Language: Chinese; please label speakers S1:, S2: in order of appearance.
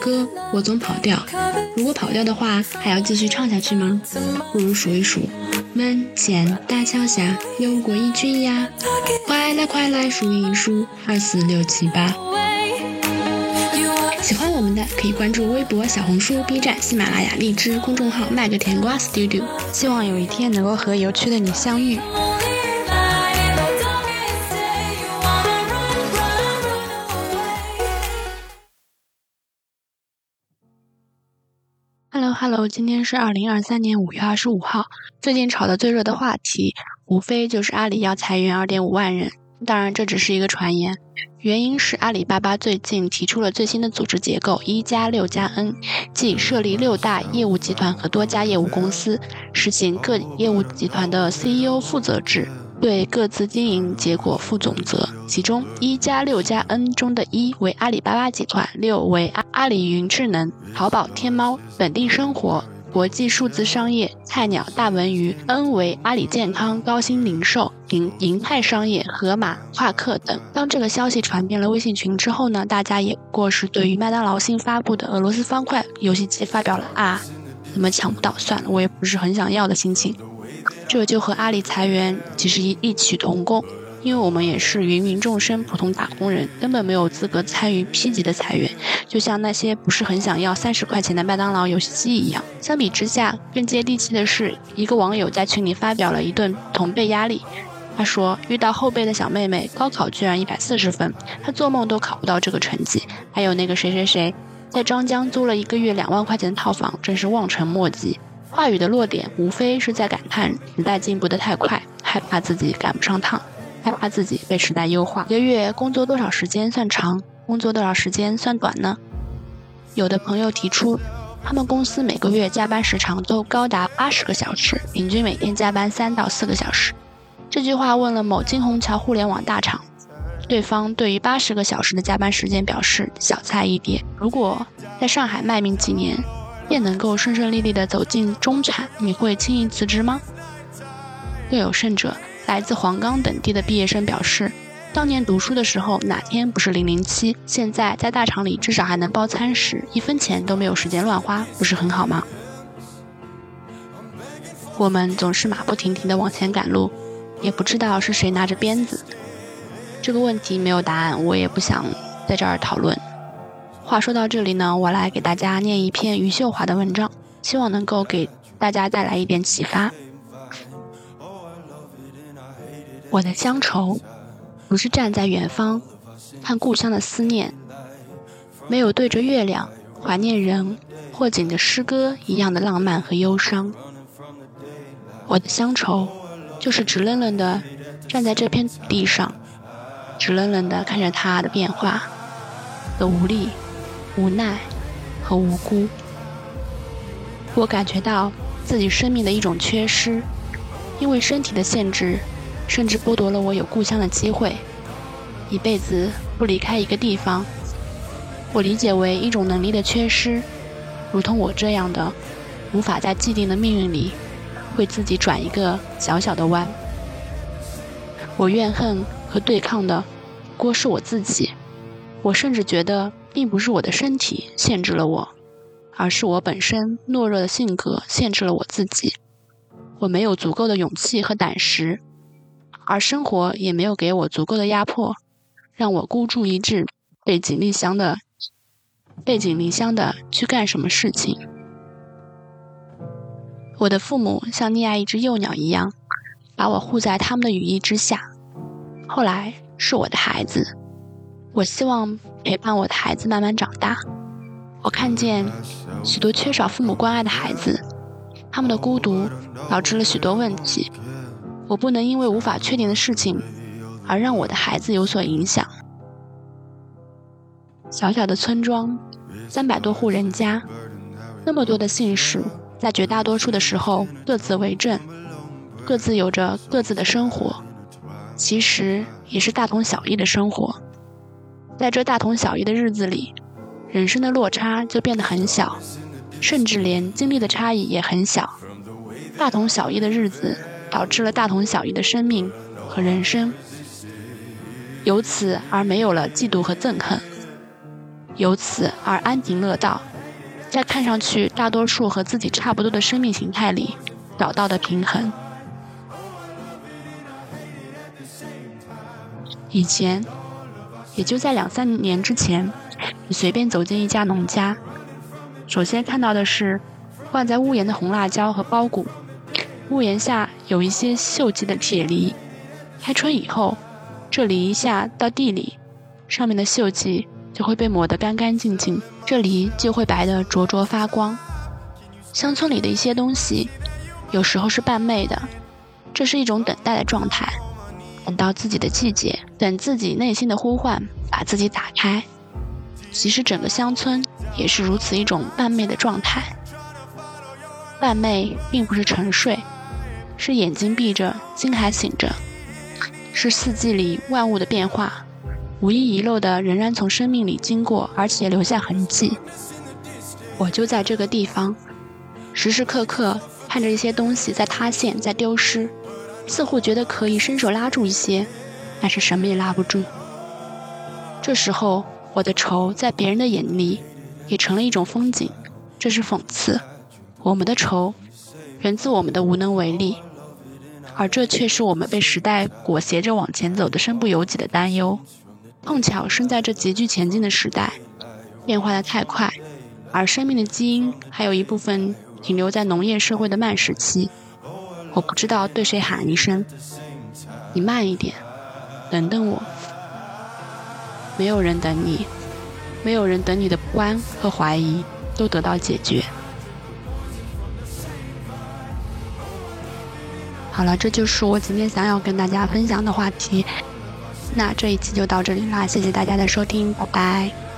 S1: 歌，我总跑调。如果跑调的话，还要继续唱下去吗？不如数一数，门前大桥下游过一群鸭，快来快来数一数，二四六七八。喜欢我们的可以关注微博、小红书、B 站、喜马拉雅、荔枝公众号“卖个甜瓜 Studio”。希望有一天能够和有趣的你相遇。Hello，今天是二零二三年五月二十五号。最近炒的最热的话题，无非就是阿里要裁员二点五万人。当然，这只是一个传言，原因是阿里巴巴最近提出了最新的组织结构“一加六加 N”，即设立六大业务集团和多家业务公司，实行各业务集团的 CEO 负责制。对各自经营结果负总责。其中，一加六加 N 中的一为阿里巴巴集团，六为阿阿里云智能、淘宝、天猫、本地生活、国际数字商业、菜鸟、大文娱；N 为阿里健康、高新零售、银银泰商业、盒马、夸克等。当这个消息传遍了微信群之后呢，大家也不过是对于麦当劳新发布的俄罗斯方块游戏机发表了啊，怎么抢不到算了，我也不是很想要的心情。这就和阿里裁员其实异曲同工，因为我们也是芸芸众生、普通打工人，根本没有资格参与 P 级的裁员。就像那些不是很想要三十块钱的麦当劳游戏机一样。相比之下，更接地气的是，一个网友在群里发表了一顿同辈压力。他说，遇到后辈的小妹妹，高考居然一百四十分，他做梦都考不到这个成绩。还有那个谁谁谁，在张江租了一个月两万块钱的套房，真是望尘莫及。话语的落点无非是在感叹时代进步的太快，害怕自己赶不上趟，害怕自己被时代优化。一个月工作多少时间算长？工作多少时间算短呢？有的朋友提出，他们公司每个月加班时长都高达八十个小时，平均每天加班三到四个小时。这句话问了某金虹桥互联网大厂，对方对于八十个小时的加班时间表示小菜一碟。如果在上海卖命几年？便能够顺顺利利地走进中产，你会轻易辞职吗？更有甚者，来自黄冈等地的毕业生表示，当年读书的时候哪天不是零零七？现在在大厂里至少还能包餐食，一分钱都没有时间乱花，不是很好吗？我们总是马不停蹄地往前赶路，也不知道是谁拿着鞭子。这个问题没有答案，我也不想在这儿讨论。话说到这里呢，我来给大家念一篇余秀华的文章，希望能够给大家带来一点启发。我的乡愁，不是站在远方看故乡的思念，没有对着月亮怀念人或景的诗歌一样的浪漫和忧伤。我的乡愁，就是直愣愣的站在这片土地上，直愣愣的看着它的变化的无力。无奈和无辜，我感觉到自己生命的一种缺失，因为身体的限制，甚至剥夺了我有故乡的机会，一辈子不离开一个地方。我理解为一种能力的缺失，如同我这样的，无法在既定的命运里为自己转一个小小的弯。我怨恨和对抗的，锅是我自己。我甚至觉得。并不是我的身体限制了我，而是我本身懦弱的性格限制了我自己。我没有足够的勇气和胆识，而生活也没有给我足够的压迫，让我孤注一掷，背井离乡的背井离乡的去干什么事情。我的父母像溺爱一只幼鸟一样，把我护在他们的羽翼之下。后来是我的孩子。我希望陪伴我的孩子慢慢长大。我看见许多缺少父母关爱的孩子，他们的孤独导致了许多问题。我不能因为无法确定的事情而让我的孩子有所影响。小小的村庄，三百多户人家，那么多的姓氏，在绝大多数的时候各自为政，各自有着各自的生活，其实也是大同小异的生活。在这大同小异的日子里，人生的落差就变得很小，甚至连经历的差异也很小。大同小异的日子导致了大同小异的生命和人生，由此而没有了嫉妒和憎恨，由此而安贫乐道，在看上去大多数和自己差不多的生命形态里找到的平衡。以前，也就在两三年之前，你随便走进一家农家，首先看到的是挂在屋檐的红辣椒和苞谷，屋檐下有一些锈迹的铁梨，开春以后，这梨下到地里，上面的锈迹。就会被抹得干干净净，这梨就会白得灼灼发光。乡村里的一些东西，有时候是半昧的，这是一种等待的状态，等到自己的季节，等自己内心的呼唤把自己打开。其实整个乡村也是如此一种半寐的状态。半寐并不是沉睡，是眼睛闭着，心还醒着，是四季里万物的变化。无一遗漏的，仍然从生命里经过，而且留下痕迹。我就在这个地方，时时刻刻看着一些东西在塌陷，在丢失，似乎觉得可以伸手拉住一些，但是什么也拉不住。这时候，我的愁在别人的眼里也成了一种风景，这是讽刺。我们的愁源自我们的无能为力，而这却是我们被时代裹挟着往前走的身不由己的担忧。碰巧生在这急剧前进的时代，变化的太快，而生命的基因还有一部分停留在农业社会的慢时期。我不知道对谁喊一声：“你慢一点，等等我。”没有人等你，没有人等你的不安和怀疑都得到解决。好了，这就是我今天想要跟大家分享的话题。那这一期就到这里啦，谢谢大家的收听，拜拜。